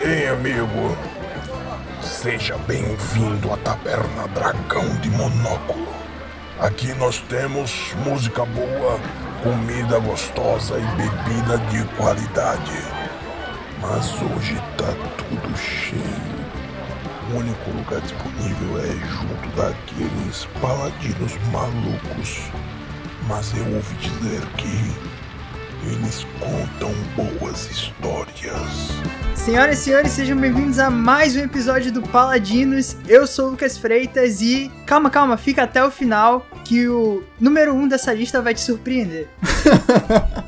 hein, amigo? Seja bem-vindo à Taberna Dragão de Monóculo. Aqui nós temos música boa, comida gostosa e bebida de qualidade. Mas hoje tá tudo cheio. O único lugar disponível é junto daqueles paladinos malucos. Mas eu ouvi dizer que eles contam boas histórias. Senhoras e senhores, sejam bem-vindos a mais um episódio do Paladinos. Eu sou o Lucas Freitas e. Calma, calma, fica até o final que o número 1 um dessa lista vai te surpreender.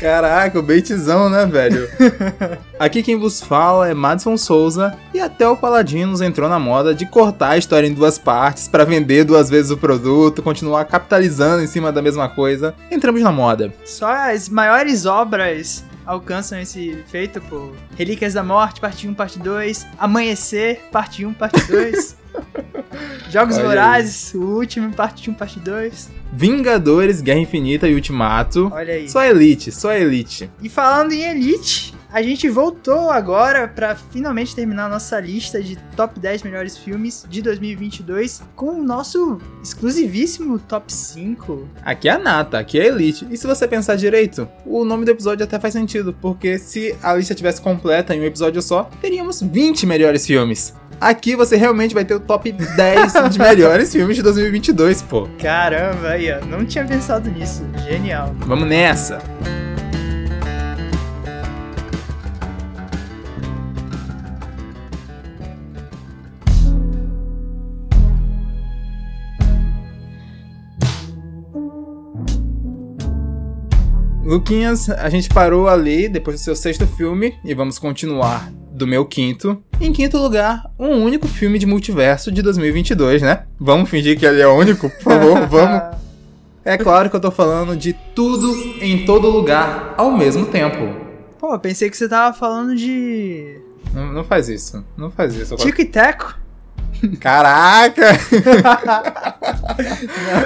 Caraca, o baitzão, né, velho? Aqui quem vos fala é Madison Souza e até o Paladinos entrou na moda de cortar a história em duas partes para vender duas vezes o produto, continuar capitalizando em cima da mesma coisa. Entramos na moda. Só as maiores obras alcançam esse feito por Relíquias da Morte, parte 1, parte 2, Amanhecer, parte 1, parte 2. Jogos Olha Vorazes, o último, parte 1, parte 2. Vingadores, Guerra Infinita e Ultimato. Olha aí. Só Elite, só Elite. E falando em Elite, a gente voltou agora pra finalmente terminar a nossa lista de top 10 melhores filmes de 2022 com o nosso exclusivíssimo top 5. Aqui é a nata, aqui é a Elite. E se você pensar direito, o nome do episódio até faz sentido, porque se a lista tivesse completa em um episódio só, teríamos 20 melhores filmes. Aqui você realmente vai ter o top 10 de melhores filmes de 2022, pô. Caramba, aí, ó, não tinha pensado nisso. Genial. Vamos nessa! Luquinhas, a gente parou ali depois do seu sexto filme e vamos continuar do meu quinto. Em quinto lugar, um único filme de multiverso de 2022, né? Vamos fingir que ele é único, por favor, vamos. É claro que eu tô falando de tudo em todo lugar ao mesmo tempo. Pô, pensei que você tava falando de Não, não faz isso, não faz isso. Tico e Teco. Caraca!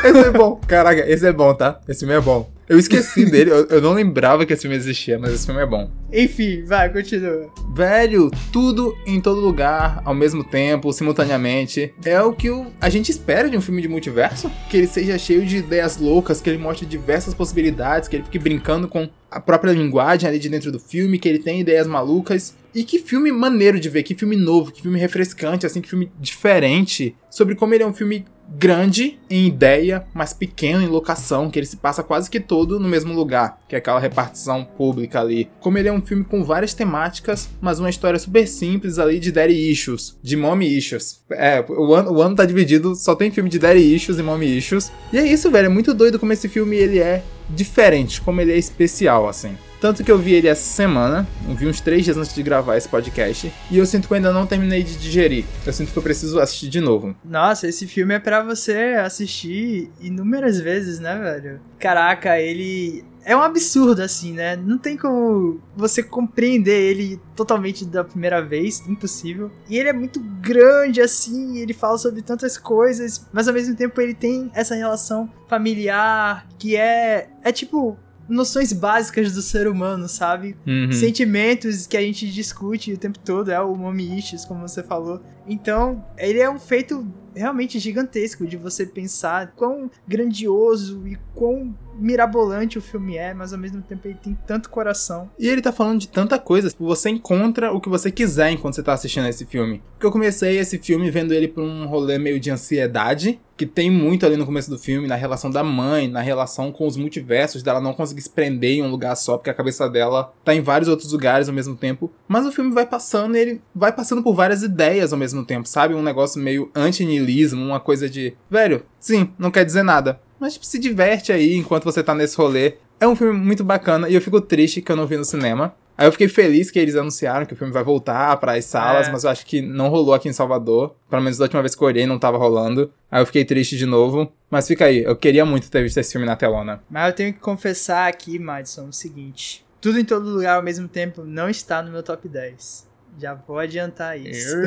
esse é bom. Caraca, esse é bom, tá? Esse filme é bom. Eu esqueci dele, eu, eu não lembrava que esse filme existia, mas esse filme é bom. Enfim, vai, continua. Velho, tudo em todo lugar, ao mesmo tempo, simultaneamente. É o que o- a gente espera de um filme de multiverso. Que ele seja cheio de ideias loucas, que ele mostre diversas possibilidades, que ele fique brincando com a própria linguagem ali de dentro do filme, que ele tenha ideias malucas. E que filme maneiro de ver, que filme novo, que filme refrescante, assim, que filme diferente. Sobre como ele é um filme grande em ideia, mas pequeno em locação, que ele se passa quase que todo no mesmo lugar, que é aquela repartição pública ali. Como ele é um filme com várias temáticas, mas uma história super simples ali de daddy issues, de mommy issues. É, o ano, o ano tá dividido, só tem filme de daddy issues e mommy issues. E é isso, velho, é muito doido como esse filme ele é diferente, como ele é especial, assim. Tanto que eu vi ele essa semana, eu vi uns três dias antes de gravar esse podcast, e eu sinto que eu ainda não terminei de digerir. Eu sinto que eu preciso assistir de novo. Nossa, esse filme é pra você assistir inúmeras vezes, né, velho? Caraca, ele é um absurdo assim, né? Não tem como você compreender ele totalmente da primeira vez, impossível. E ele é muito grande assim, ele fala sobre tantas coisas, mas ao mesmo tempo ele tem essa relação familiar que é é tipo noções básicas do ser humano, sabe? Uhum. sentimentos que a gente discute o tempo todo, é o mommy issues, como você falou. Então, ele é um feito realmente gigantesco de você pensar quão grandioso e quão mirabolante o filme é, mas ao mesmo tempo ele tem tanto coração. E ele tá falando de tanta coisa, tipo, você encontra o que você quiser enquanto você tá assistindo esse filme. Porque eu comecei esse filme vendo ele por um rolê meio de ansiedade, que tem muito ali no começo do filme, na relação da mãe, na relação com os multiversos, dela não conseguir se prender em um lugar só, porque a cabeça dela tá em vários outros lugares ao mesmo tempo. Mas o filme vai passando e ele vai passando por várias ideias ao mesmo tempo, sabe? Um negócio meio anti-nihilismo, uma coisa de, velho, sim, não quer dizer nada. Mas tipo, se diverte aí enquanto você tá nesse rolê. É um filme muito bacana e eu fico triste que eu não vi no cinema. Aí eu fiquei feliz que eles anunciaram que o filme vai voltar para as salas, É. mas eu acho que não rolou aqui em Salvador. Pelo menos da última vez que eu olhei não tava rolando. Aí eu fiquei triste de novo. Mas fica aí, eu queria muito ter visto esse filme na telona. Mas eu tenho que confessar aqui, Madison, o seguinte: tudo em todo lugar ao mesmo tempo não está no meu top 10. Já vou adiantar isso.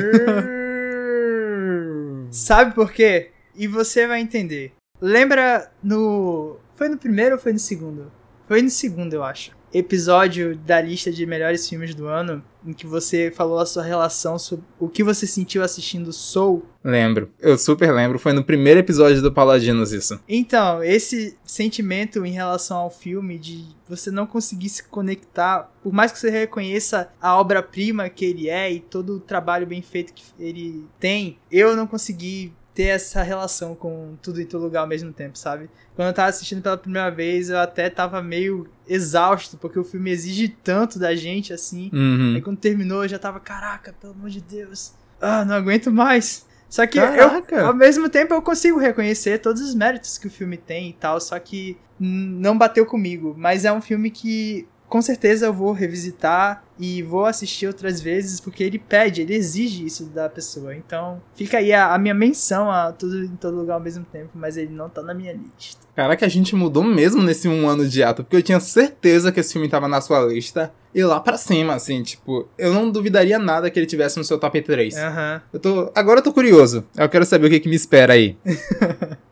Sabe por quê? E você vai entender. Lembra no. Foi no primeiro ou foi no segundo? Foi no segundo, eu acho. Episódio da lista de melhores filmes do ano, em que você falou a sua relação sobre o que você sentiu assistindo Soul. Lembro, eu super lembro, foi no primeiro episódio do Paladinos isso. Então, esse sentimento em relação ao filme de você não conseguir se conectar, por mais que você reconheça a obra-prima que ele é e todo o trabalho bem feito que ele tem, eu não consegui ter essa relação com tudo em todo lugar ao mesmo tempo, sabe? Quando eu tava assistindo pela primeira vez, eu até tava meio exausto, porque o filme exige tanto da gente, assim. Uhum. Aí quando terminou, eu já tava, caraca, pelo amor de Deus. Ah, não aguento mais. Só que eu, ao mesmo tempo, eu consigo reconhecer todos os méritos que o filme tem e tal, só que não bateu comigo. Mas é um filme que com certeza eu vou revisitar e vou assistir outras vezes, porque ele pede, ele exige isso da pessoa. Então, fica aí a, a minha menção a tudo em todo lugar ao mesmo tempo, mas ele não tá na minha lista. Caraca, a gente mudou mesmo nesse um ano de ato, porque eu tinha certeza que esse filme tava na sua lista. E lá pra cima, assim, tipo, eu não duvidaria nada que ele tivesse no seu top 3. Aham. Eu tô. Agora eu tô curioso. Eu quero saber o que, que me espera aí.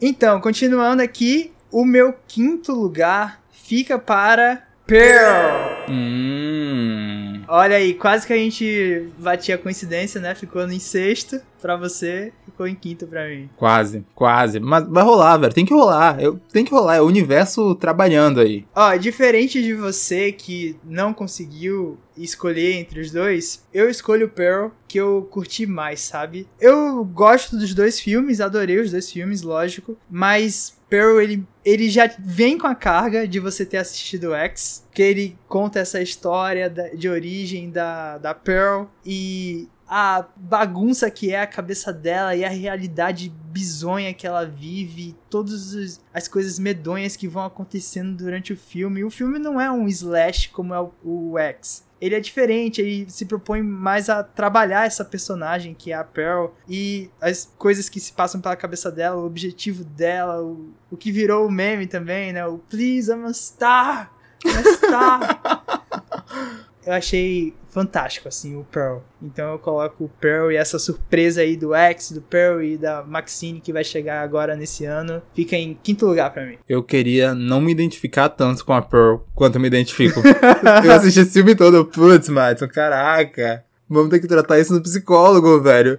Então, continuando aqui, o meu quinto lugar fica para Pearl. Hum. Olha aí, quase que a gente batia a coincidência, né? Ficou em sexto pra você, ficou em quinto pra mim. Quase, quase. Mas vai rolar, velho. Tem que rolar. Eu, tem que rolar. É o universo trabalhando aí. Ó, diferente de você que não conseguiu escolher entre os dois, eu escolho o Pearl, que eu curti mais, sabe? Eu gosto dos dois filmes, adorei os dois filmes, lógico, mas Pearl, ele, ele já vem com a carga de você ter assistido X, que ele conta essa história de origem da, da Pearl e a bagunça que é a cabeça dela e a realidade bizonha que ela vive, todas as coisas medonhas que vão acontecendo durante o filme. O filme não é um slash como é o, o X. Ele é diferente, ele se propõe mais a trabalhar essa personagem que é a Pearl e as coisas que se passam pela cabeça dela, o objetivo dela, o, o que virou o meme também, né? O Please, I'm a star! I'm a star! eu achei fantástico, assim, o Pearl. Então eu coloco o Pearl e essa surpresa aí do X, do Pearl e da Maxine que vai chegar agora nesse ano, fica em quinto lugar pra mim. Eu queria não me identificar tanto com a Pearl quanto eu me identifico. eu assisti esse filme todo, putz, Madison, caraca. Vamos ter que tratar isso no psicólogo, velho.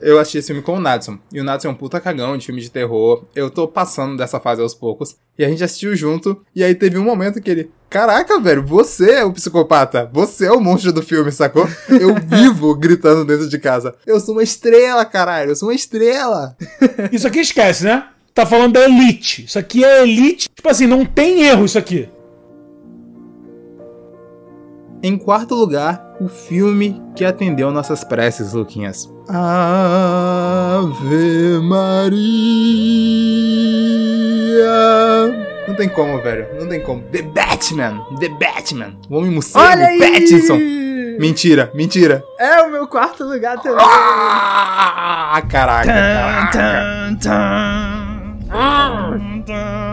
Eu, assisti esse filme com o Nadson. E o Nadson é um puta cagão de filme de terror. Eu tô passando dessa fase aos poucos. E a gente assistiu junto. E aí teve um momento que ele. Caraca, velho, você é o psicopata. Você é o monstro do filme, sacou? Eu vivo gritando dentro de casa. Eu sou uma estrela, caralho. Eu sou uma estrela. Isso aqui esquece, né? Tá falando da elite. Isso aqui é elite. Tipo assim, não tem erro isso aqui. Em quarto lugar, o filme que atendeu nossas preces, Luquinhas. Ave Maria. Não tem como, velho. Não tem como. The Batman. The Batman. O Homem Morcego. Pattinson. Mentira, mentira. É o meu quarto lugar também. Ah, caraca, caraca. tan, tan. Tan, tan.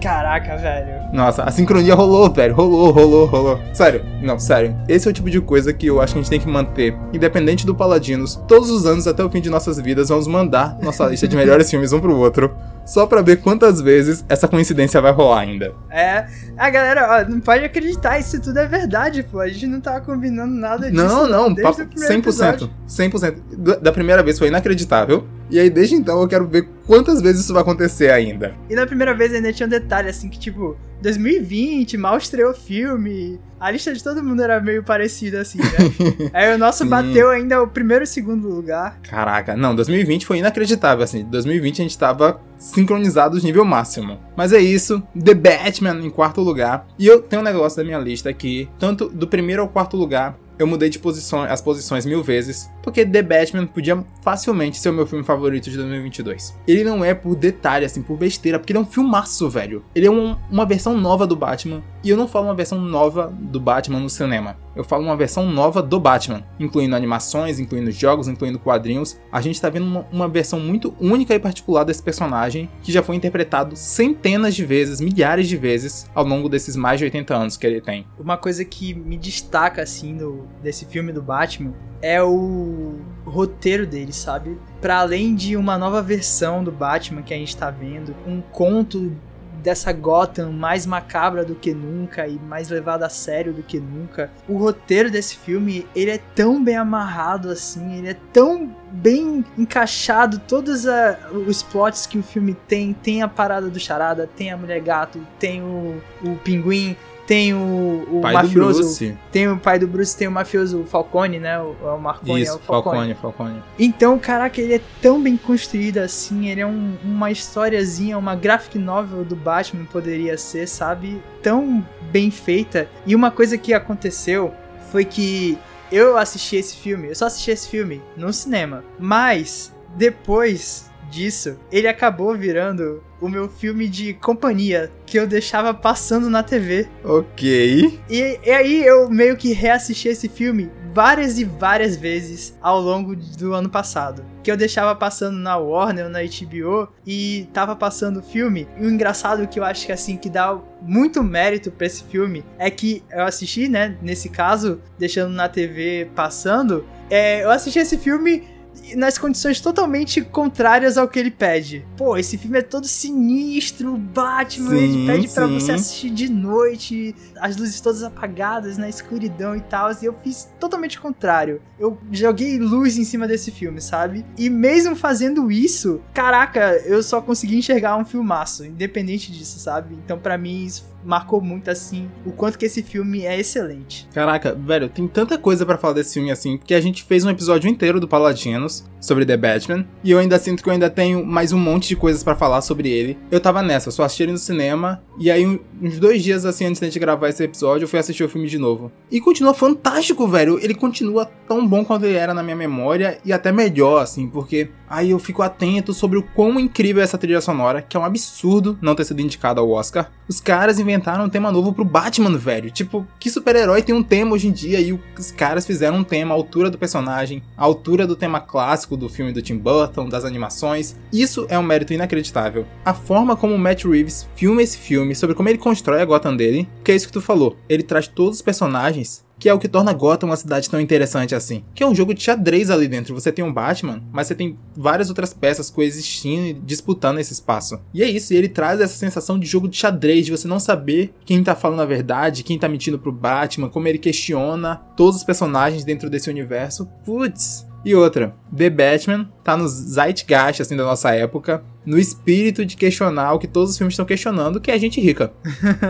Caraca, velho. Nossa, a sincronia rolou, velho. Rolou, rolou, rolou. Sério, não, sério. Esse é o tipo de coisa que eu acho que a gente tem que manter. Independente do Paladinos, todos os anos até o fim de nossas vidas, vamos mandar nossa lista de melhores filmes um pro outro. Só pra ver quantas vezes essa coincidência vai rolar ainda. É, a galera, ó, não pode acreditar, isso tudo é verdade, pô. A gente não tava combinando nada disso. Não, não, desde papo o primeiro 100%. episódio. 100%. Da- Da primeira vez foi inacreditável. E aí, desde então, eu quero ver quantas vezes isso vai acontecer ainda. E na primeira vez ainda tinha um detalhe, assim, que tipo, 2020, mal estreou o filme. A lista de todo mundo era meio parecida, assim, né? Aí o nosso Sim. bateu ainda o primeiro e segundo lugar. Caraca, não, 2020 foi inacreditável, assim. 2020 a gente tava sincronizados nível máximo. Mas é isso, The Batman em quarto lugar. E eu tenho um negócio da minha lista que, tanto do primeiro ao quarto lugar, eu mudei de posição, as posições mil vezes, porque The Batman podia facilmente ser o meu filme favorito de 2022. Ele não é por detalhe, assim, por besteira, porque ele é um filmaço, velho. Ele é um- uma versão nova do Batman, e eu não falo uma versão nova do Batman no cinema. Eu falo uma versão nova do Batman, incluindo animações, incluindo jogos, incluindo quadrinhos. A gente tá vendo uma, uma versão muito única e particular desse personagem, que já foi interpretado centenas de vezes, milhares de vezes, ao longo desses mais de 80 anos que ele tem. Uma coisa que me destaca, assim, no, desse filme do Batman é o roteiro dele, sabe? Pra além de uma nova versão do Batman que a gente tá vendo, um conto dessa Gotham mais macabra do que nunca e mais levada a sério do que nunca. O roteiro desse filme, ele é tão bem amarrado assim, ele é tão bem encaixado todos a, os plots que o filme tem. Tem a parada do Charada, tem a Mulher Gato, tem o, o Pinguim, tem o, o Pai mafioso. do Bruce. Tem o pai do Bruce, tem o mafioso Falcone, né? O, é o Marconi, é Isso, o Falcone. Falcone, Falcone. Então, caraca, ele é tão bem construído assim, ele é um- uma historiazinha, uma graphic novel do Batman poderia ser, sabe? Tão bem feita. E uma coisa que aconteceu foi que eu assisti esse filme, eu só assisti esse filme no cinema, mas depois disso, ele acabou virando o meu filme de companhia que eu deixava passando na TV. Ok. E, e aí eu meio que reassisti esse filme várias e várias vezes ao longo do ano passado. Que eu deixava passando na Warner ou na HBO e tava passando o filme. E o engraçado que eu acho que assim que dá muito mérito pra esse filme é que eu assisti, né, nesse caso, deixando na TV passando, é, eu assisti esse filme nas condições totalmente contrárias ao que ele pede. Pô, esse filme é todo sinistro, Batman, ele Sim, pede pra sim. você assistir de noite, as luzes todas apagadas, na escuridão e tal, e eu fiz totalmente o contrário. Eu joguei luz em cima desse filme, sabe? E mesmo fazendo isso, caraca, eu só consegui enxergar um filmaço, independente disso, sabe? Então pra mim isso marcou muito assim o quanto que esse filme é excelente. Caraca, velho, tem tanta coisa pra falar desse filme assim, porque a gente fez um episódio inteiro do Paladinos sobre The Batman, e eu ainda sinto que eu ainda tenho mais um monte de coisas pra falar sobre ele. Eu tava nessa, só assisti ele no cinema, e aí uns dois dias assim antes da gente gravar esse episódio, eu fui assistir o filme de novo. E continua fantástico, velho. Ele continua tão bom quanto ele era na minha memória, e até melhor, assim, porque aí eu fico atento sobre o quão incrível é essa trilha sonora, que é um absurdo não ter sido indicado ao Oscar. Os caras um tema novo pro Batman, velho. Tipo, que super-herói tem um tema hoje em dia e os caras fizeram um tema à altura do personagem, à altura do tema clássico do filme do Tim Burton, das animações. Isso é um mérito inacreditável. A forma como o Matt Reeves filma esse filme, sobre como ele constrói a Gotham dele, que é isso que tu falou. Ele traz todos os personagens que é o que torna Gotham uma cidade tão interessante assim. Que é um jogo de xadrez ali dentro. Você tem um Batman, mas você tem várias outras peças coexistindo e disputando esse espaço. E é isso, e ele traz essa sensação de jogo de xadrez, de você não saber quem tá falando a verdade, quem tá mentindo pro Batman, como ele questiona todos os personagens dentro desse universo. Putz. E outra, The Batman tá no zeitgeist assim da nossa época, no espírito de questionar o que todos os filmes estão questionando, que é a gente rica.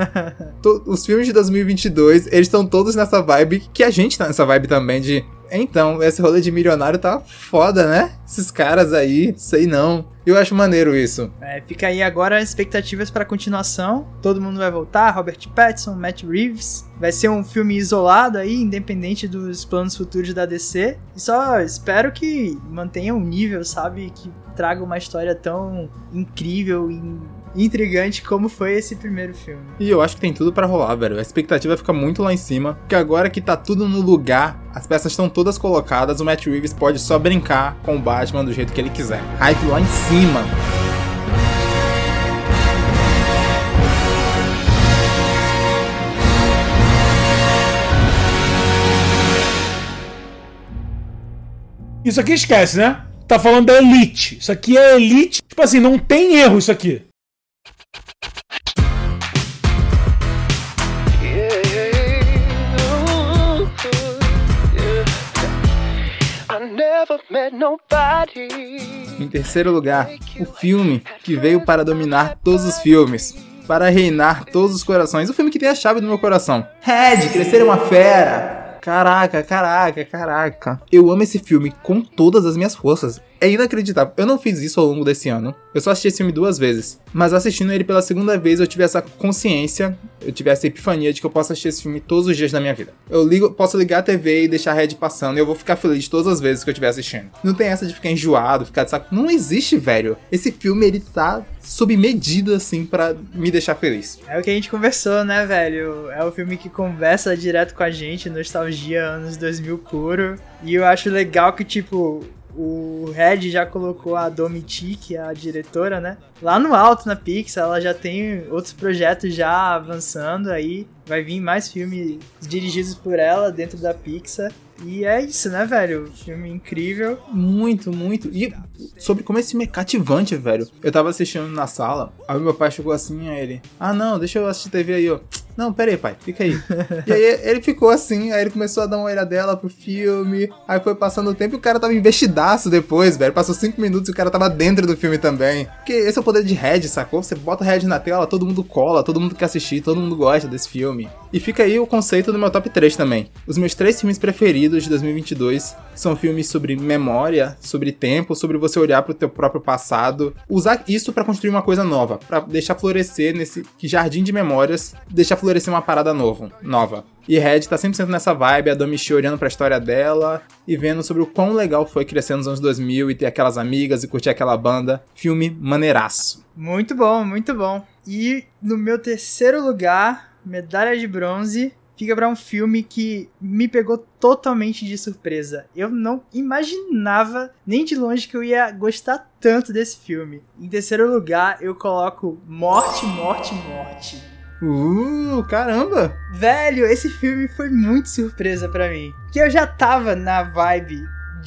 Os filmes de 2022, eles estão todos nessa vibe que a gente tá nessa vibe também de. Então, esse rolê de milionário tá foda, né? Esses caras aí, sei não. Eu acho maneiro isso. É, fica aí agora as expectativas pra continuação. Todo mundo vai voltar, Robert Pattinson, Matt Reeves. Vai ser um filme isolado aí, independente dos planos futuros da DC. E só espero que mantenha um nível, sabe? Que traga uma história tão incrível e intrigante como foi esse primeiro filme. E eu acho que tem tudo pra rolar, velho. A expectativa fica muito lá em cima. Porque agora que tá tudo no lugar, as peças estão todas colocadas, o Matt Reeves pode só brincar com o Batman do jeito que ele quiser. Hype lá em cima. Isso aqui esquece, né? Tá falando da Elite. Isso aqui é Elite. Tipo assim, não tem erro isso aqui. Em terceiro lugar, o filme que veio para dominar todos os filmes. Para reinar todos os corações. O filme que tem a chave do meu coração. Red, crescer é uma fera. Caraca, caraca, caraca. Eu amo esse filme com todas as minhas forças. É inacreditável. Eu não fiz isso ao longo desse ano. Eu só assisti esse filme duas vezes. Mas assistindo ele pela segunda vez, eu tive essa consciência, eu tive essa epifania de que eu posso assistir esse filme todos os dias da minha vida. Eu ligo, posso ligar a TV e deixar a Red passando e eu vou ficar feliz todas as vezes que eu estiver assistindo. Não tem essa de ficar enjoado, ficar de saco. Não existe, velho. Esse filme, ele tá sob medida, assim, pra me deixar feliz. É o que a gente conversou, né, velho? É o filme que conversa direto com a gente, nostalgia anos 2000 puro. E eu acho legal que, tipo, o Red já colocou a Domitic, a diretora, né? Lá no alto na Pixar, ela já tem outros projetos já avançando aí. Vai vir mais filmes dirigidos por ela dentro da Pixar. E é isso, né, velho? Filme incrível. Muito, muito. E sobre como esse filme é cativante, velho. Eu tava assistindo na sala, aí meu pai chegou assim, a ele. Ah, não, deixa eu assistir TV aí, ó. Não, pera aí, pai, fica aí. e aí ele ficou assim, aí ele começou a dar uma olhadela pro filme, aí foi passando o tempo e o cara tava investidaço depois, velho. Passou cinco minutos e o cara tava dentro do filme também. Porque esse é o poder de Red, sacou? Você bota Red na tela, todo mundo cola, todo mundo quer assistir, todo mundo gosta desse filme. E fica aí o conceito do meu top 3 também. Os meus três filmes preferidos de 2022 são filmes sobre memória, sobre tempo, sobre você olhar pro teu próprio passado, usar isso pra construir uma coisa nova, pra deixar florescer nesse jardim de memórias, deixar florescer uma parada novo, nova. E Red tá 100% nessa vibe, a Domichi olhando pra história dela e vendo sobre o quão legal foi crescer nos anos 2000 e ter aquelas amigas e curtir aquela banda. Filme maneiraço. Muito bom, muito bom. E no meu terceiro lugar, medalha de bronze, fica pra um filme que me pegou totalmente de surpresa. Eu não imaginava nem de longe que eu ia gostar tanto desse filme. Em terceiro lugar, eu coloco Morte, Morte, Morte. Uh, caramba! Velho, esse filme foi muito surpresa pra mim. Que eu já tava na vibe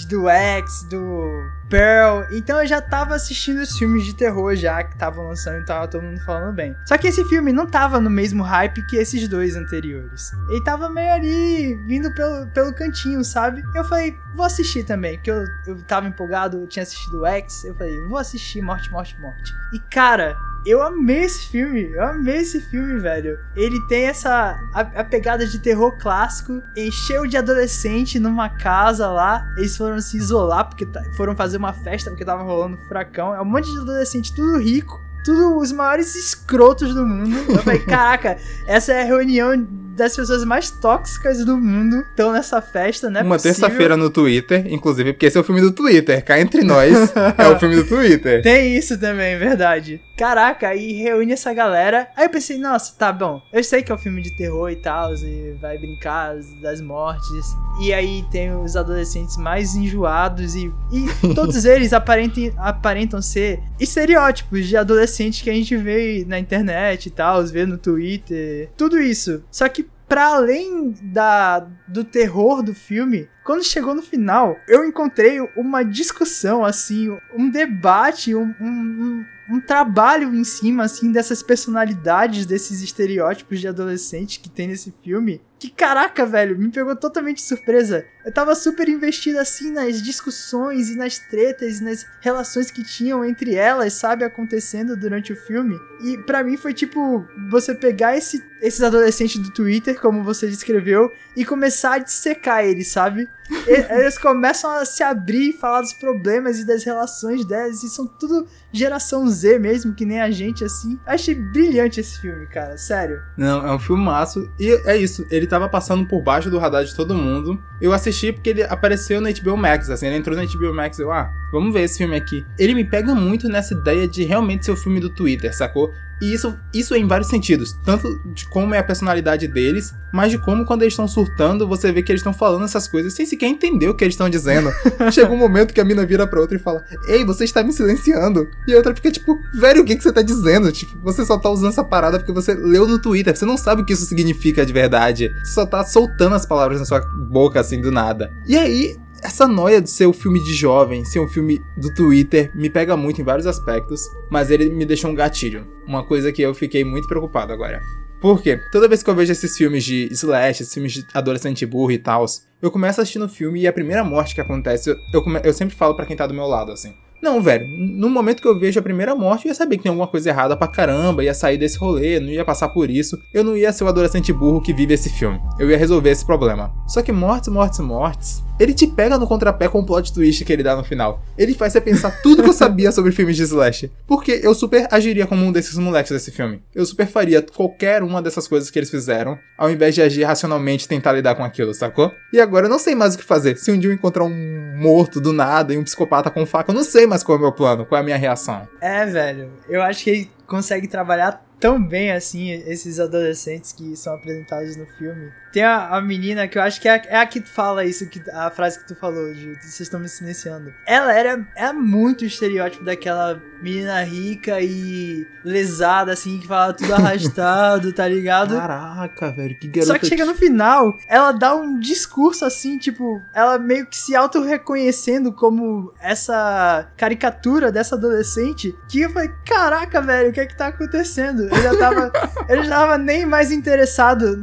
do X, do Pearl. Então eu já tava assistindo os filmes de terror já que estavam lançando e tava todo mundo falando bem. Só que esse filme não tava no mesmo hype que esses dois anteriores. Ele tava meio ali, vindo pelo, pelo cantinho, sabe? Eu falei, vou assistir também, porque eu, eu tava empolgado, eu tinha assistido o X. Eu falei, vou assistir Morte, Morte, Morte. E cara, eu amei esse filme, eu amei esse filme, velho. Ele tem essa a, a, pegada de terror clássico, encheu de adolescente numa casa lá. Eles foram se isolar porque foram fazer uma festa porque tava rolando um furacão. É um monte de adolescente tudo rico, tudo os maiores escrotos do mundo. Eu falei, caraca, essa é a reunião das pessoas mais tóxicas do mundo estão nessa festa, né? Uma terça-feira no Twitter, inclusive, porque esse é o filme do Twitter, cá entre nós, é o filme do Twitter. Tem isso também, verdade. Caraca, aí reúne essa galera. Aí eu pensei, nossa, tá bom. Eu sei que é um filme de terror e tal, e vai brincar das mortes. E aí tem os adolescentes mais enjoados e, e todos eles aparentam, aparentam ser estereótipos de adolescentes que a gente vê na internet e tal, vê no Twitter. Tudo isso. Só que para além da, do terror do filme, quando chegou no final, eu encontrei uma discussão, assim, um debate, um, um, um trabalho em cima, assim, dessas personalidades, desses estereótipos de adolescente que tem nesse filme, que caraca, velho, me pegou totalmente de surpresa. Eu tava super investido assim nas discussões e nas tretas e nas relações que tinham entre elas, sabe, acontecendo durante o filme. E para mim foi tipo você pegar esse, esses adolescentes do Twitter, como você descreveu, e começar a dissecar eles, sabe? Eles começam a se abrir e falar dos problemas e das relações delas, e são tudo geração Z mesmo, que nem a gente, assim. Achei brilhante esse filme, cara, sério. Não, é um filme massa. E é isso, ele tava passando por baixo do radar de todo mundo. Eu assisti porque ele apareceu na HBO Max, assim, ele entrou na HBO Max eu, ah, vamos ver esse filme aqui. Ele me pega muito nessa ideia de realmente ser o filme do Twitter, sacou? E isso, isso em vários sentidos. Tanto de como é a personalidade deles, mas de como quando eles estão surtando, você vê que eles estão falando essas coisas sem sequer entender o que eles estão dizendo. Chega um momento que a mina vira pra outra e fala: Ei, você está me silenciando. E a outra fica tipo, velho, o que, que você tá dizendo? Tipo, você só tá usando essa parada porque você leu no Twitter. Você não sabe o que isso significa de verdade. Você só tá soltando as palavras na sua boca assim do nada. E aí, essa noia de ser um filme de jovem, ser um filme do Twitter, me pega muito em vários aspectos, mas ele me deixou um gatilho. Uma coisa que eu fiquei muito preocupado agora. Por quê? Toda vez que eu vejo esses filmes de slash, esses filmes de adolescente burro e tal, eu começo assistindo o filme e a primeira morte que acontece, eu, eu, eu sempre falo para quem tá do meu lado, assim. Não, velho, no momento que eu vejo a primeira morte, eu ia saber que tem alguma coisa errada pra caramba, ia sair desse rolê, não ia passar por isso. Eu não ia ser o adolescente burro que vive esse filme. Eu ia resolver esse problema. Só que mortes, mortes, mortes ele te pega no contrapé com o plot twist que ele dá no final. Ele faz você pensar tudo que eu sabia sobre filmes de slash. Porque eu super agiria como um desses moleques desse filme. Eu super faria qualquer uma dessas coisas que eles fizeram, ao invés de agir racionalmente e tentar lidar com aquilo, sacou? E agora eu não sei mais o que fazer. Se um dia eu encontrar um morto do nada e um psicopata com faca, eu não sei mais qual é o meu plano, qual é a minha reação. É, velho. Eu acho que ele consegue trabalhar tão bem assim esses adolescentes que são apresentados no filme. Tem a, a menina que eu acho que é a, é a que fala isso, que, a frase que tu falou, de vocês estão me silenciando. Ela era é muito estereótipo daquela menina rica e lesada, assim, que fala tudo arrastado, tá ligado? Caraca, velho, que garota. Só que chega no final, ela dá um discurso assim, tipo, ela meio que se auto-reconhecendo como essa caricatura dessa adolescente. Que eu falei, caraca, velho, o que é que tá acontecendo? Eu já tava. eu já tava nem mais interessado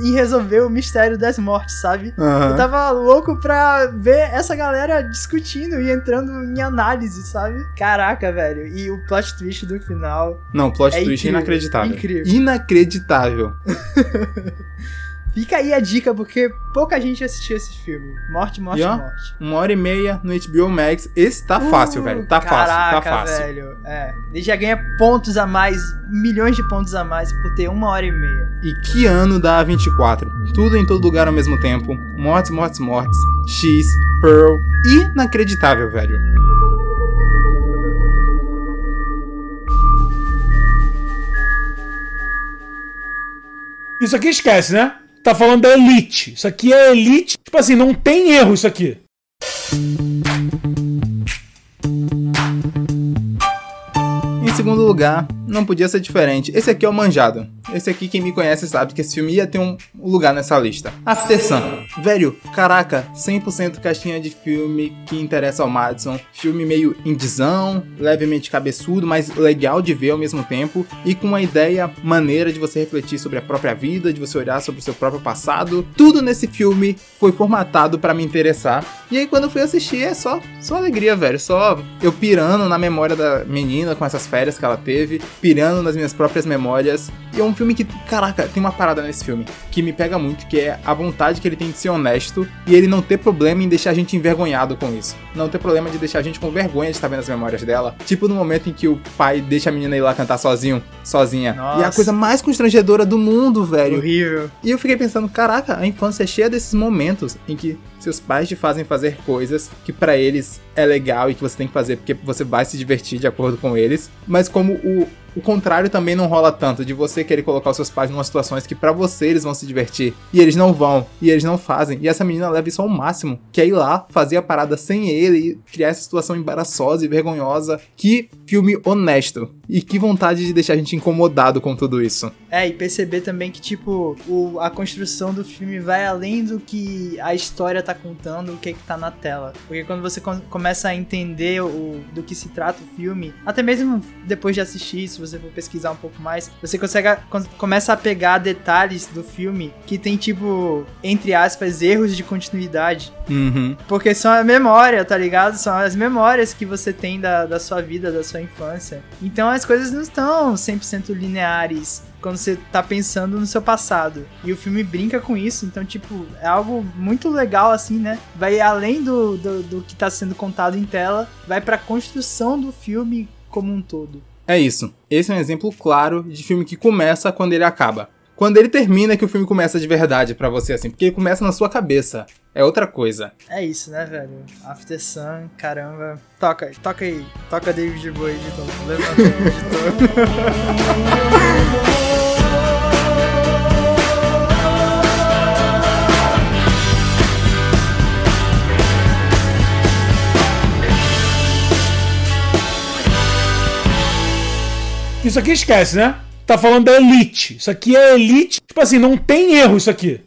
em resolver o mistério das mortes, sabe? Aham. Eu tava louco pra ver essa galera discutindo e entrando em análise, sabe? Caraca, velho. E o plot twist do final. Não, plot É twist incrível, inacreditável. incrível. Inacreditável. Fica aí a dica, porque pouca gente assistiu esse filme. Morte, morte, E ó, morte. Uma hora e meia no HBO Max. Esse tá fácil, Uh, velho. Tá caraca, fácil, tá fácil. velho. É. Ele já ganha pontos a mais, milhões de pontos a mais por ter uma hora e meia. E que ano da A24? Tudo em todo lugar ao mesmo tempo. Mortes, mortes, mortes. X, Pearl. Inacreditável, velho. Isso aqui esquece, né? Tá falando da Elite. Isso aqui é Elite. Tipo assim, não tem erro isso aqui. Em segundo lugar, não podia ser diferente. Esse aqui é o Manjado. Esse aqui, quem me conhece sabe que esse filme ia ter um lugar nessa lista. After Sun. Velho, caraca, 100% caixinha de filme que interessa ao Madison. Filme meio indizão, levemente cabeçudo, mas legal de ver ao mesmo tempo. E com uma ideia maneira de você refletir sobre a própria vida, de você olhar sobre o seu próprio passado. Tudo nesse filme foi formatado pra me interessar. E aí quando eu fui assistir é só, só alegria, velho. Só eu pirando na memória da menina com essas férias que ela teve, pirando nas minhas próprias memórias. E é um filme que, caraca, tem uma parada nesse filme que me pega muito, que é a vontade que ele tem de ser honesto e ele não ter problema em deixar a gente envergonhado com isso. Não ter problema de deixar a gente com vergonha de estar vendo as memórias dela. Tipo no momento em que o pai deixa a menina ir lá cantar sozinho, sozinha. Nossa. E é a coisa mais constrangedora do mundo, velho. Horrível. E eu fiquei pensando, caraca, a infância é cheia desses momentos em que seus pais te fazem fazer coisas que pra eles é legal e que você tem que fazer porque você vai se divertir de acordo com eles, mas como o o contrário também não rola tanto, de você querer colocar os seus pais em situações que pra você eles vão se divertir, e eles não vão, e eles não fazem, e essa menina leva isso ao máximo, que é ir lá, fazer a parada sem ele, e criar essa situação embaraçosa e vergonhosa. Que filme honesto, e que vontade de deixar a gente incomodado com tudo isso. É, e perceber também que, tipo, o, a construção do filme vai além do que a história tá contando, o que que tá na tela. Porque quando você com- começa a entender o, do que se trata o filme, até mesmo depois de assistir, se você for pesquisar um pouco mais, você consegue, a- começa a pegar detalhes do filme que tem, tipo, entre aspas, erros de continuidade. Uhum. Porque são a memória, tá ligado? São as memórias que você tem da, da sua vida, da sua infância. Então as coisas não estão 100% lineares quando você tá pensando no seu passado. E o filme brinca com isso, então, tipo, é algo muito legal, assim, né? Vai além do, do, do que tá sendo contado em tela, vai pra construção do filme como um todo. É isso. Esse é um exemplo claro de filme que começa quando ele acaba. Quando ele termina é que o filme começa de verdade pra você, assim, porque ele começa na sua cabeça. É outra coisa. É isso, né, velho? After Sun, caramba. Toca, toca aí. Toca David Bowie, editor. Levanta aí, editor. Isso aqui esquece, né? Tá falando da Elite. Isso aqui é Elite. Tipo assim, não tem erro isso aqui.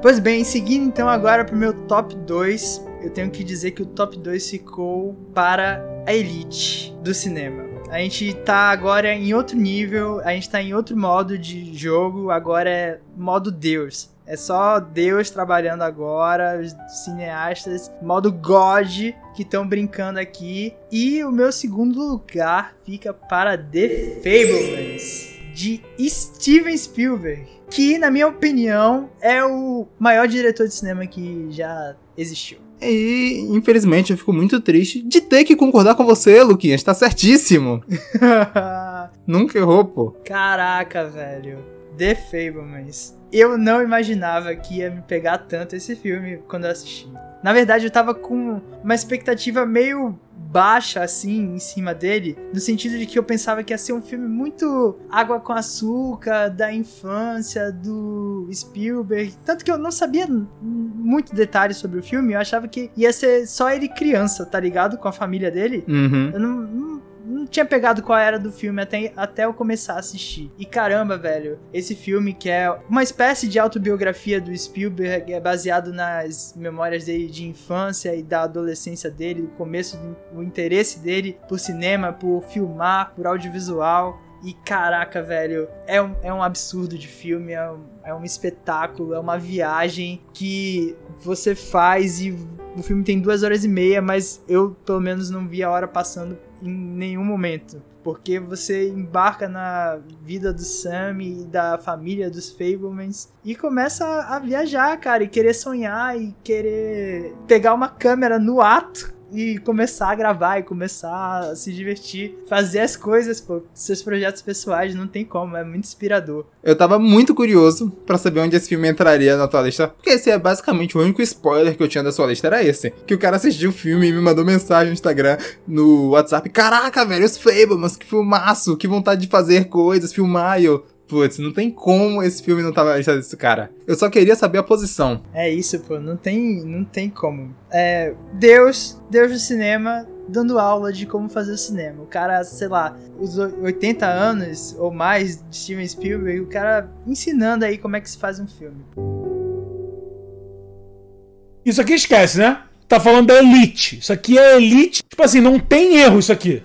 Pois bem, seguindo então agora pro meu top 2, eu tenho que dizer que o top 2 ficou para a elite do cinema. A gente tá agora em outro nível, a gente tá em outro modo de jogo, agora é modo Deus. É só Deus trabalhando agora, os cineastas, modo God, que estão brincando aqui. E o meu segundo lugar fica para The Fablemans, de Steven Spielberg, que, na minha opinião, é o maior diretor de cinema que já existiu. E, infelizmente, eu fico muito triste de ter que concordar com você, Luquinhas. Tá certíssimo. Nunca errou, pô. Caraca, velho. The Fablemans. Eu não imaginava que ia me pegar tanto esse filme quando eu assisti. Na verdade, eu tava com uma expectativa meio baixa assim em cima dele, no sentido de que eu pensava que ia ser um filme muito água com açúcar, da infância, do Spielberg. Tanto que eu não sabia muito detalhes sobre o filme, eu achava que ia ser só ele criança, tá ligado? Com a família dele. Uhum. Eu não, não, não tinha pegado qual era do filme até, até eu começar a assistir. E caramba, velho, esse filme que é uma espécie de autobiografia do Spielberg, é baseado nas memórias dele de infância e da adolescência dele, o começo do interesse dele por cinema, por filmar, por audiovisual. E caraca, velho, é um, é um absurdo de filme, é um, é um espetáculo, é uma viagem que você faz e o filme tem duas horas e meia, mas eu pelo menos não vi a hora passando em nenhum momento. Porque você embarca na vida do Sam e da família dos Fablemans e começa a viajar, cara, e querer sonhar e querer pegar uma câmera no ato e começar a gravar e começar a se divertir, fazer as coisas, pô, seus projetos pessoais, não tem como, é muito inspirador. Eu tava muito curioso pra saber onde esse filme entraria na tua lista, porque esse é basicamente o único spoiler que eu tinha da sua lista, era esse. Que o cara assistiu o filme e me mandou mensagem no Instagram, no WhatsApp, caraca, velho, os Fablemans, que filmaço, que vontade de fazer coisas, filmar, e eu... Putz, não tem como esse filme não tava na lista desse cara. Eu só queria saber a posição. É isso, pô, não tem, não tem como. É, Deus, Deus do cinema, dando aula de como fazer o cinema. O cara, sei lá, os 80 anos ou mais de Steven Spielberg, o cara ensinando aí como é que se faz um filme. Isso aqui esquece, né? Tá falando da elite. Isso aqui é elite. Tipo assim, não tem erro isso aqui.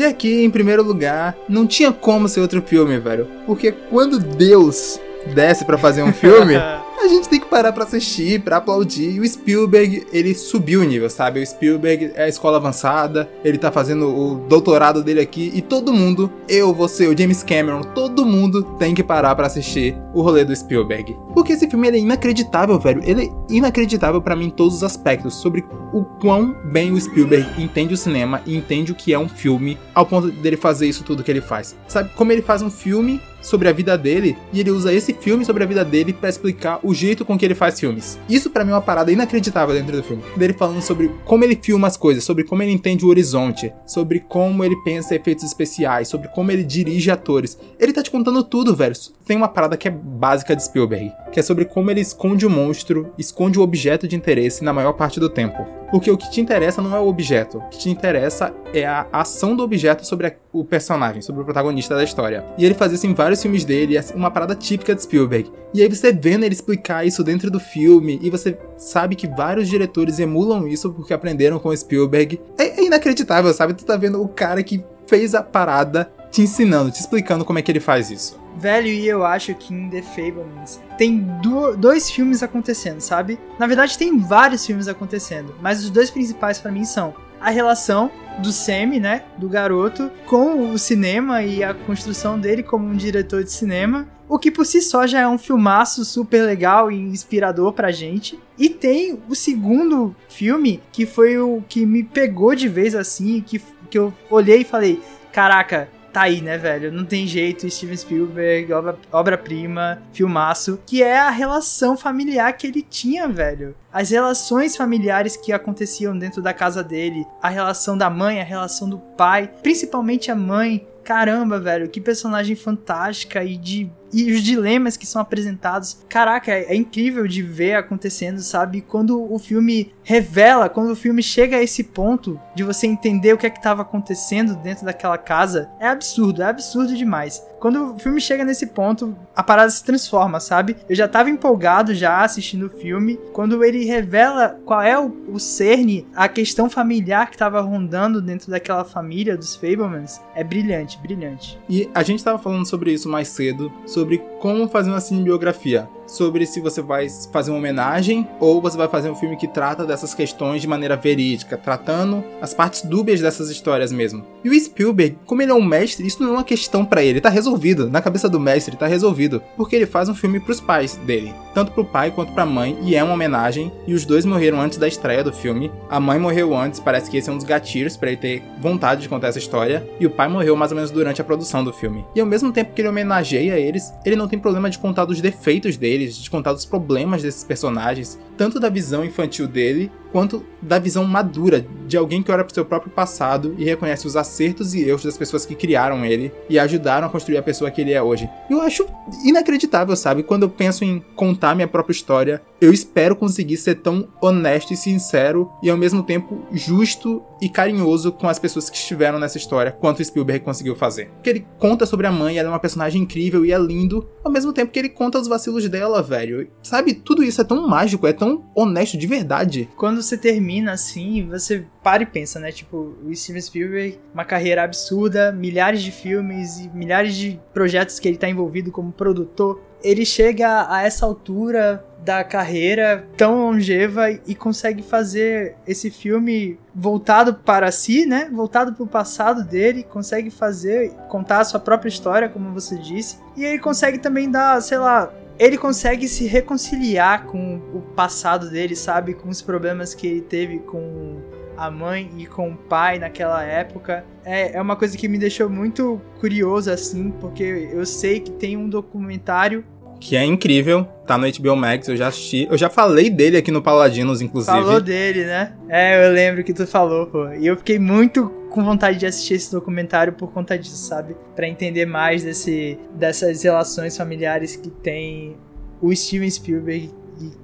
E aqui, em primeiro lugar, não tinha como ser outro filme, velho. Porque quando Deus desce pra fazer um filme, a gente tem que parar pra assistir, pra aplaudir. E o Spielberg, ele subiu o nível, sabe? O Spielberg é a escola avançada, ele tá fazendo o doutorado dele aqui. E todo mundo, eu, você, o James Cameron, todo mundo tem que parar pra assistir o rolê do Spielberg. Porque esse filme é inacreditável, velho. Ele é inacreditável pra mim em todos os aspectos. Sobre o quão bem o Spielberg entende o cinema e entende o que é um filme, ao ponto dele fazer isso tudo que ele faz. Sabe? Como ele faz um filme sobre a vida dele e ele usa esse filme sobre a vida dele pra explicar o jeito com que ele faz filmes. Isso pra mim é uma parada inacreditável dentro do filme. Dele falando sobre como ele filma as coisas, sobre como ele entende o horizonte, sobre como ele pensa efeitos especiais, sobre como ele dirige atores. Ele tá te contando tudo, velho. Tem uma parada que é básica de Spielberg, que é sobre como ele esconde o monstro, esconde o objeto de interesse na maior parte do tempo. Porque o que te interessa não é o objeto, o que te interessa é a ação do objeto sobre a- o personagem, sobre o protagonista da história. E ele faz isso em vários filmes dele, é uma parada típica de Spielberg. E aí você vendo ele explicar isso dentro do filme, e você sabe que vários diretores emulam isso porque aprenderam com Spielberg. É, é inacreditável, sabe? Tu tá vendo o cara que fez a parada te ensinando, te explicando como é que ele faz isso. Velho, e eu acho que em The Fablemans tem du- dois filmes acontecendo, sabe? Na verdade, tem vários filmes acontecendo, mas os dois principais pra mim são a relação do Sammy, né, do garoto, com o cinema e a construção dele como um diretor de cinema, o que por si só já é um filmaço super legal e inspirador pra gente. E tem o segundo filme, que foi o que me pegou de vez assim, que, que eu olhei e falei, caraca, tá aí, né, velho? Não tem jeito, Steven Spielberg, obra- obra-prima, filmaço, que é a relação familiar que ele tinha, velho. As relações familiares que aconteciam dentro da casa dele, a relação da mãe, a relação do pai, principalmente a mãe. Caramba, velho, que personagem fantástica e de e os dilemas que são apresentados. Caraca, é, é incrível de ver acontecendo, sabe? Quando o filme revela, quando o filme chega a esse ponto de você entender o que é que estava acontecendo dentro daquela casa, é absurdo, é absurdo demais. Quando o filme chega nesse ponto, a parada se transforma, sabe? Eu já tava empolgado já assistindo o filme. Quando ele revela qual é o, o cerne, a questão familiar que tava rondando dentro daquela família dos Fablemans, é brilhante, brilhante. E a gente tava falando sobre isso mais cedo, sobre como fazer uma cinebiografia, sobre se você vai fazer uma homenagem ou você vai fazer um filme que trata dessas questões de maneira verídica, tratando as partes dúbias dessas histórias mesmo. E o Spielberg, como ele é um mestre, isso não é uma questão pra ele, tá resolvido. Na cabeça do mestre tá resolvido, porque ele faz um filme pros pais dele, tanto pro pai quanto pra mãe, e é uma homenagem, e os dois morreram antes da estreia do filme. A mãe morreu antes, parece que esse é um dos gatilhos pra ele ter vontade de contar essa história, e o pai morreu mais ou menos durante a produção do filme. E ao mesmo tempo que ele homenageia eles, ele não tem problema de contar dos defeitos dele, deles, de contar os problemas desses personagens, tanto da visão infantil dele, quanto da visão madura de alguém que olha para seu próprio passado e reconhece os acertos e erros das pessoas que criaram ele e ajudaram a construir a pessoa que ele é hoje. Eu acho inacreditável, sabe? Quando eu penso em contar minha própria história, eu espero conseguir ser tão honesto e sincero e ao mesmo tempo justo e carinhoso com as pessoas que estiveram nessa história, quanto Spielberg conseguiu fazer. Porque ele conta sobre a mãe, ela é uma personagem incrível e é lindo, ao mesmo tempo que ele conta os vacilos dela, velho. Sabe, tudo isso é tão mágico, é tão honesto de verdade. Quando você termina assim, você para e pensa, né? Tipo, o Steven Spielberg, uma carreira absurda, milhares de filmes e milhares de projetos que ele tá envolvido como produtor. Ele chega a essa altura da carreira tão longeva e consegue fazer esse filme voltado para si, né? Voltado para o passado dele, consegue fazer, contar a sua própria história, como você disse, e ele consegue também dar, sei lá, ele consegue se reconciliar com o passado dele, sabe? Com os problemas que ele teve com a mãe e com o pai naquela época. É, é uma coisa que me deixou muito curioso, assim, porque eu sei que tem um documentário Que é incrível, tá no HBO Max, eu já assisti. Eu já falei dele aqui no Paladinos, inclusive. Falou dele, né? É, eu lembro que tu falou, pô. E eu fiquei muito com vontade de assistir esse documentário por conta disso, sabe? Pra entender mais desse, dessas relações familiares que tem o Steven Spielberg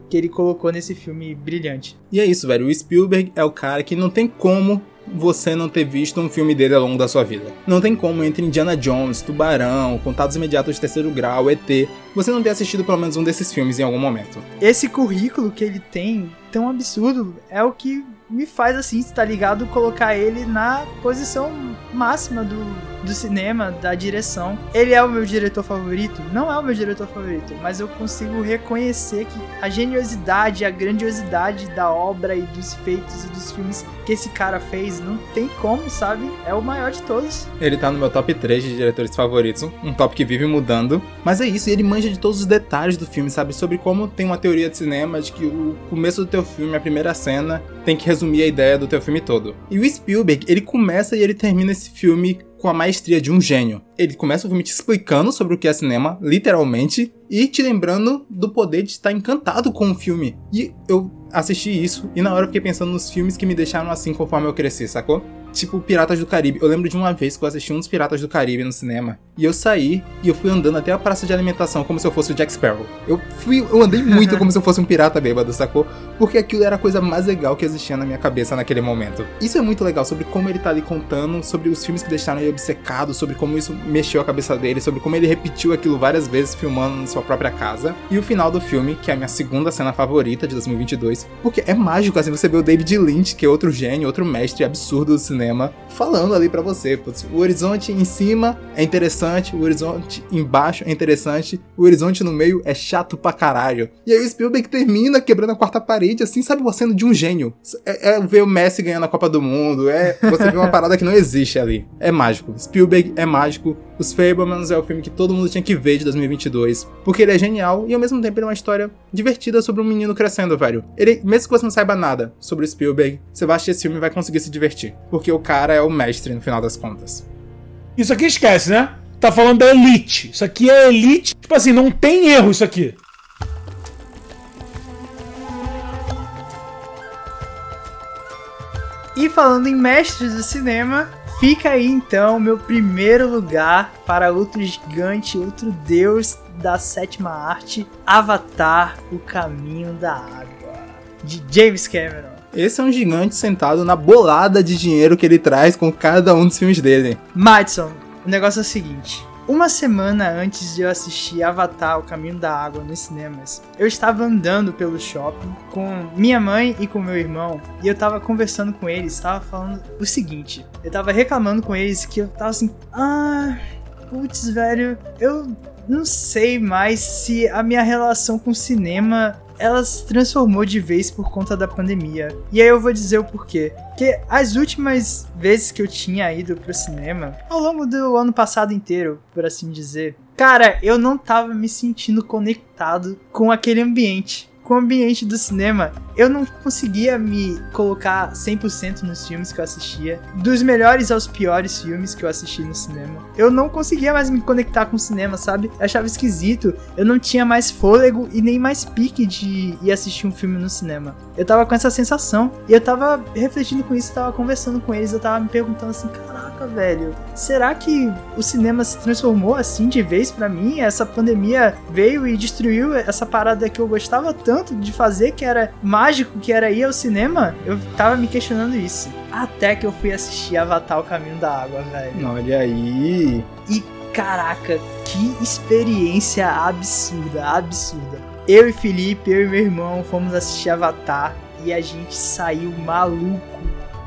que ele colocou nesse filme brilhante. E é isso, velho. O Spielberg é o cara que não tem como você não ter visto um filme dele ao longo da sua vida. Não tem como entre Indiana Jones, Tubarão, Contatos Imediatos de Terceiro Grau, ET, você não ter assistido pelo menos um desses filmes em algum momento. Esse currículo que ele tem, tão absurdo, é o que me faz, assim, tá ligado, colocar ele na posição máxima do, do cinema, da direção. Ele é o meu diretor favorito? Não é o meu diretor favorito, mas eu consigo reconhecer que a geniosidade, a grandiosidade da obra e dos feitos e dos filmes que esse cara fez, não tem como, sabe? É o maior de todos. Ele tá no meu top 3 de diretores favoritos, um top que vive mudando. Mas é isso, ele manja de todos os detalhes do filme, sabe? Sobre como tem uma teoria de cinema de que o começo do teu filme, a primeira cena, tem que resumir a ideia do teu filme todo. E o Spielberg, ele começa e ele termina esse filme com a maestria de um gênio. Ele começa o filme te explicando sobre o que é cinema, literalmente, e te lembrando do poder de estar encantado com o filme. E eu assisti isso e na hora eu fiquei pensando nos filmes que me deixaram assim conforme eu cresci, sacou? Tipo Piratas do Caribe. Eu lembro de uma vez que eu assisti um dos Piratas do Caribe no cinema. E eu saí e eu fui andando até a praça de alimentação como se eu fosse o Jack Sparrow. Eu fui, eu andei muito como se eu fosse um pirata bêbado, sacou? Porque aquilo era a coisa mais legal que existia na minha cabeça naquele momento. Isso é muito legal sobre como ele tá ali contando, sobre os filmes que deixaram ele obcecado, sobre como isso mexeu a cabeça dele, sobre como ele repetiu aquilo várias vezes filmando na sua própria casa. E o final do filme, que é a minha segunda cena favorita de 2022, porque é mágico assim, você vê o David Lynch, que é outro gênio, outro mestre absurdo do cinema, falando ali pra você. Putz, o horizonte em cima é interessante, o horizonte embaixo é interessante, o horizonte no meio é chato pra caralho. E aí o Spielberg termina quebrando a quarta parede, assim, sabe, uma cena de um gênio. É, é ver o Messi ganhando a Copa do Mundo, é você vê uma parada que não existe ali. É mágico. Spielberg é mágico. Os Fablemans é o filme que todo mundo tinha que ver de 2022, porque ele é genial e ao mesmo tempo ele é uma história divertida sobre um menino crescendo, velho. Ele, mesmo que você não saiba nada sobre o Spielberg, você vai assistir esse filme e vai conseguir se divertir, porque o cara é o mestre no final das contas. Isso aqui esquece, né? Tá falando da elite. Isso aqui é elite. Tipo assim, não tem erro isso aqui. E falando em mestres do cinema, fica aí então meu primeiro lugar para outro gigante, outro deus da sétima arte, Avatar: O Caminho da Água, de James Cameron. Esse é um gigante sentado na bolada de dinheiro que ele traz com cada um dos filmes dele. Madison, o negócio é o seguinte. Uma semana antes de eu assistir Avatar, O Caminho da Água nos cinemas, eu estava andando pelo shopping com minha mãe e com meu irmão e eu tava conversando com eles, estava falando o seguinte. Eu tava reclamando com eles que eu tava assim, ah, putz, velho, eu não sei mais se a minha relação com o cinema ela se transformou de vez por conta da pandemia. E aí eu vou dizer o porquê. Porque as últimas vezes que eu tinha ido pro cinema, ao longo do ano passado inteiro, por assim dizer, cara, eu não tava me sentindo conectado com aquele ambiente. Com o ambiente do cinema, eu não conseguia me colocar 100% nos filmes que eu assistia. Dos melhores aos piores filmes que eu assisti no cinema. Eu não conseguia mais me conectar com o cinema, sabe? Eu achava esquisito. Eu não tinha mais fôlego e nem mais pique de ir assistir um filme no cinema. Eu tava com essa sensação. E eu tava refletindo com isso, tava conversando com eles, eu tava me perguntando assim, caraca, velho, será que o cinema se transformou assim de vez pra mim? Essa pandemia veio e destruiu essa parada que eu gostava tanto de fazer, que era mágico, que era ir ao cinema? Eu tava me questionando isso. Até que eu fui assistir Avatar O Caminho da Água, velho. Olha aí. E caraca, que experiência absurda, absurda. Eu e Felipe, eu e meu irmão fomos assistir Avatar e a gente saiu maluco,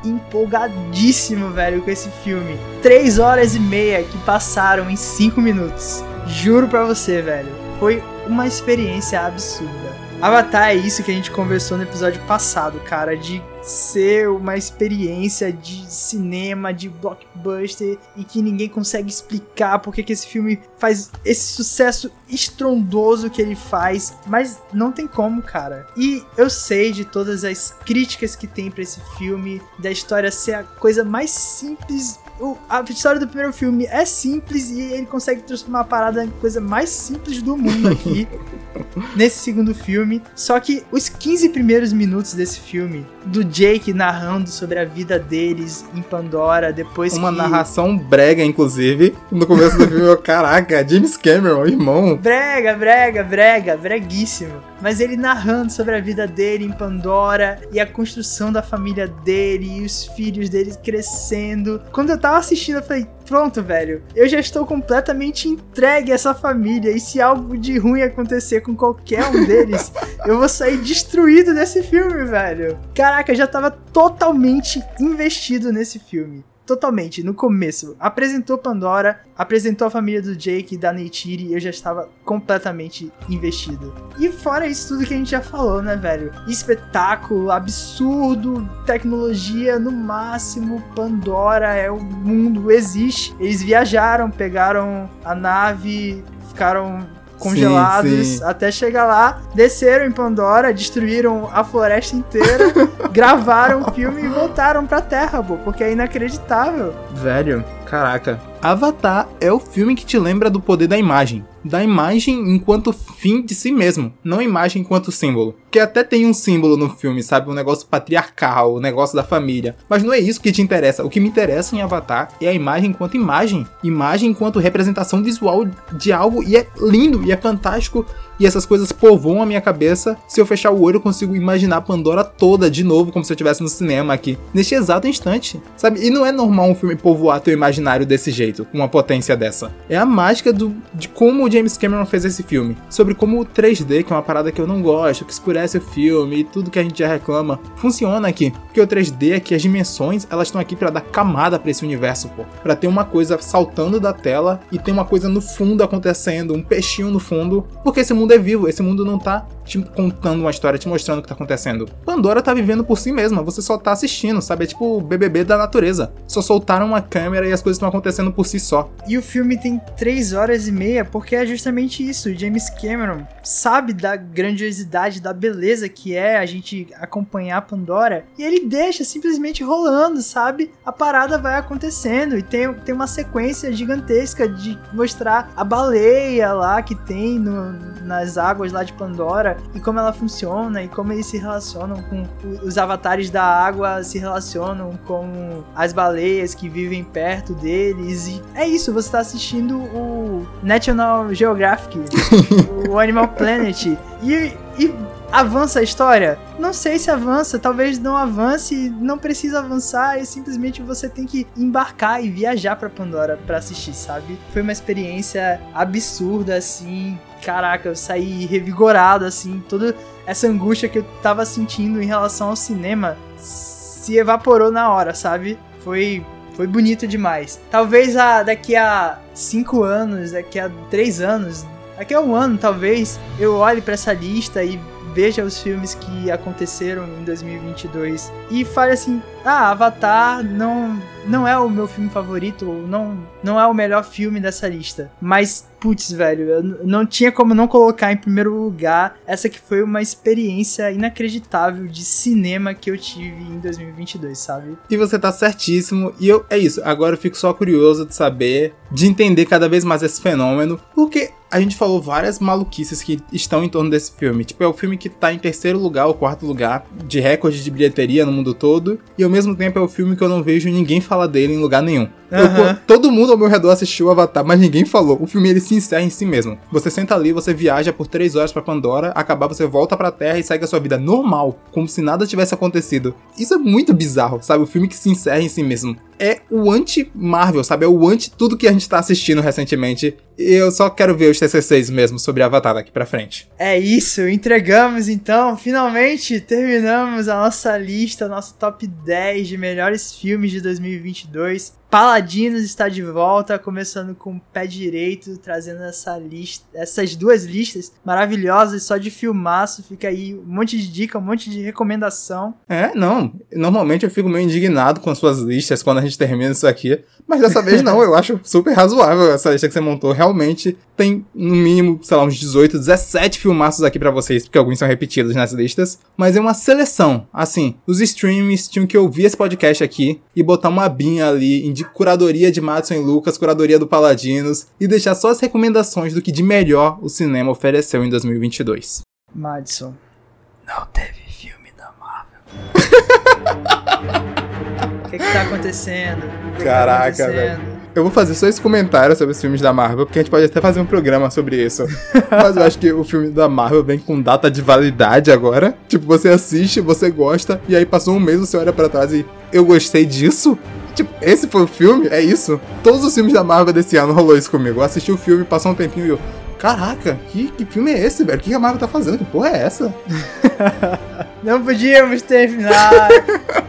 empolgadíssimo, velho, com esse filme. Três horas e meia que passaram em cinco minutos. Juro pra você, velho. Foi uma experiência absurda. Avatar é isso que a gente conversou no episódio passado, cara, de ser uma experiência de cinema, de blockbuster e que ninguém consegue explicar porque que esse filme faz esse sucesso estrondoso que ele faz, mas não tem como, cara. E eu sei de todas as críticas que tem para esse filme, da história ser a coisa mais simples o- a história do primeiro filme é simples e ele consegue transformar a parada em coisa mais simples do mundo aqui. nesse segundo filme. Só que os 15 primeiros minutos desse filme, do Jake narrando sobre a vida deles em Pandora, depois Uma que... narração brega, inclusive. No começo do filme, eu, caraca, James Cameron, irmão. Brega, brega, brega, breguíssimo. Mas ele narrando sobre a vida dele em Pandora e a construção da família dele e os filhos dele crescendo. Quando eu tava assistindo, eu falei: pronto, velho, eu já estou completamente entregue a essa família. E se algo de ruim acontecer com qualquer um deles, eu vou sair destruído desse filme, velho. Caraca, eu já tava totalmente investido nesse filme. Totalmente, no começo. Apresentou Pandora, apresentou a família do Jake e da Neytiri e eu já estava completamente investido. E fora isso tudo que a gente já falou, né, velho? Espetáculo, absurdo, tecnologia no máximo, Pandora é o mundo, existe. Eles viajaram, pegaram a nave, ficaram congelados sim. até chegar lá, desceram em Pandora, destruíram a floresta inteira, gravaram o filme e voltaram pra Terra, pô, porque é inacreditável. Velho, caraca. Avatar é o filme que te lembra do poder da imagem. Da imagem enquanto fim de si mesmo, não a imagem enquanto símbolo. Que até tem um símbolo no filme, sabe? Um negócio patriarcal, o negócio da família. Mas não é isso que te interessa. O que me interessa em Avatar é a imagem enquanto imagem. Imagem enquanto representação visual de algo. E é lindo, e é fantástico. E essas coisas povoam a minha cabeça. Se eu fechar o olho, eu consigo imaginar Pandora toda de novo, como se eu estivesse no cinema aqui. Neste exato instante, sabe? E não é normal um filme povoar teu imaginário desse jeito, com uma potência dessa. É a mágica do, de como James Cameron fez esse filme. Sobre como o 3D, que é uma parada que eu não gosto, que escurece o filme e tudo que a gente já reclama, funciona aqui. Porque o 3D é que as dimensões, elas estão aqui pra dar camada pra esse universo, pô. Pra ter uma coisa saltando da tela e ter uma coisa no fundo acontecendo, um peixinho no fundo. Porque esse mundo é vivo, esse mundo não tá te contando uma história, te mostrando o que tá acontecendo. Pandora tá vivendo por si mesma, você só tá assistindo, sabe? É tipo o BBB da natureza. Só soltaram uma câmera e as coisas estão acontecendo por si só. E o filme tem 3 horas e meia porque é justamente isso. James Cameron sabe da grandiosidade, da beleza que é a gente acompanhar Pandora e ele deixa simplesmente rolando, sabe? A parada vai acontecendo e tem, tem uma sequência gigantesca de mostrar a baleia lá que tem no- nas águas lá de Pandora e como ela funciona e como eles se relacionam com os avatares da água se relacionam com as baleias que vivem perto deles. E é isso, você tá assistindo o National Geographic, o Animal Planet. E, e avança a história? Não sei se avança, talvez não avance, não precisa avançar, e simplesmente você tem que embarcar e viajar pra Pandora pra assistir, sabe? Foi uma experiência absurda assim. Caraca, eu saí revigorado assim, toda essa angústia que eu tava sentindo em relação ao cinema se evaporou na hora, sabe? Foi foi bonito demais. Talvez a, daqui a cinco anos, daqui a três anos, daqui a um ano talvez, eu olhe pra essa lista e veja os filmes que aconteceram em 2022 e fale assim: "Ah, Avatar não não é o meu filme favorito, ou não não é o melhor filme dessa lista". Mas putz, velho, eu não tinha como não colocar em primeiro lugar essa que foi uma experiência inacreditável de cinema que eu tive em 2022, sabe? E você tá certíssimo. E eu, é isso. Agora eu fico só curioso de saber, de entender cada vez mais esse fenômeno. Porque a gente falou várias maluquices que estão em torno desse filme. Tipo, é o filme que tá em terceiro lugar ou quarto lugar de recorde de bilheteria no mundo todo. E ao mesmo tempo é o filme que eu não vejo ninguém falar dele em lugar nenhum. Eu- todo mundo ao meu redor assistiu o Avatar, mas ninguém falou. O filme ele se encerra em si mesmo. Você senta ali, você viaja por três horas pra Pandora, acabar, você volta pra Terra e segue a sua vida normal, como se nada tivesse acontecido. Isso é muito bizarro, sabe? O filme que se encerra em si mesmo. É o anti-Marvel, sabe? É o anti tudo que a gente tá assistindo recentemente. Eu só quero ver os TCCs mesmo sobre Avatar daqui pra frente. É isso, entregamos então, finalmente terminamos a nossa lista, nosso top 10 de melhores filmes de 2022. Paladinos está de volta, começando com o pé direito, trazendo essa lista, essas duas listas maravilhosas só de filmaço. Fica aí um monte de dica, um monte de recomendação. É, não. Normalmente eu fico meio indignado com as suas listas quando a gente termina isso aqui. Mas dessa vez não, eu acho super razoável essa lista que você montou. Realmente tem, no mínimo, sei lá, uns 18, 17 filmaços aqui pra vocês, porque alguns são repetidos nas listas. Mas é uma seleção. Assim, os streams tinham que ouvir esse podcast aqui e botar uma binha ali em de curadoria de Madison e Lucas, curadoria do Paladinos, e deixar só as recomendações do que de melhor o cinema ofereceu em 2022. Madison, não teve filme da Marvel. O que que tá acontecendo? O que que tá Caraca, acontecendo? velho. Eu vou fazer só esse comentário sobre os filmes da Marvel, porque a gente pode até fazer um programa sobre isso. Mas eu acho que o filme da Marvel vem com data de validade agora. Tipo, você assiste, você gosta, e aí passou um mês, você olha pra trás e eu gostei disso? Tipo, esse foi o filme? É isso? Todos os filmes da Marvel desse ano rolou isso comigo. Eu assisti o filme, passou um tempinho e eu. Caraca, que, que filme é esse, velho? O que a Marvel tá fazendo? Que porra é essa? Não podíamos terminar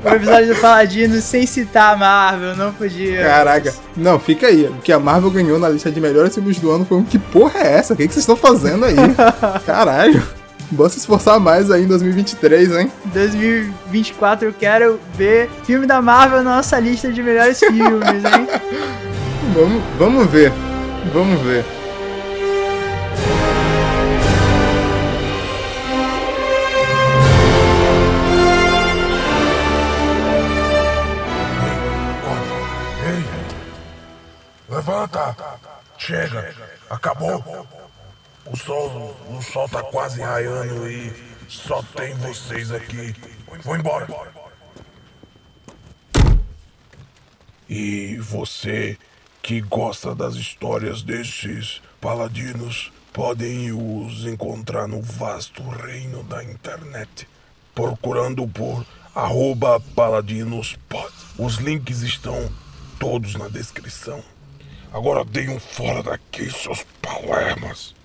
o episódio do Paladino sem citar a Marvel, não podíamos. Caraca. Não, fica aí. O que a Marvel ganhou na lista de melhores filmes do ano foi um que porra é essa? O que, que vocês estão fazendo aí? Caralho. Bora se esforçar mais aí em 2023, hein? 2024 eu quero ver filme da Marvel na nossa lista de melhores filmes, hein? Vamos, vamos ver. Vamos ver. Levanta! Chega! Acabou! O sol, o sol tá quase raiando e só tem vocês aqui. Vou embora! E você que gosta das histórias desses paladinos, podem os encontrar no vasto reino da internet, procurando por arroba paladinospod. Os links estão todos na descrição. Agora deem um fora daqui, seus palermas.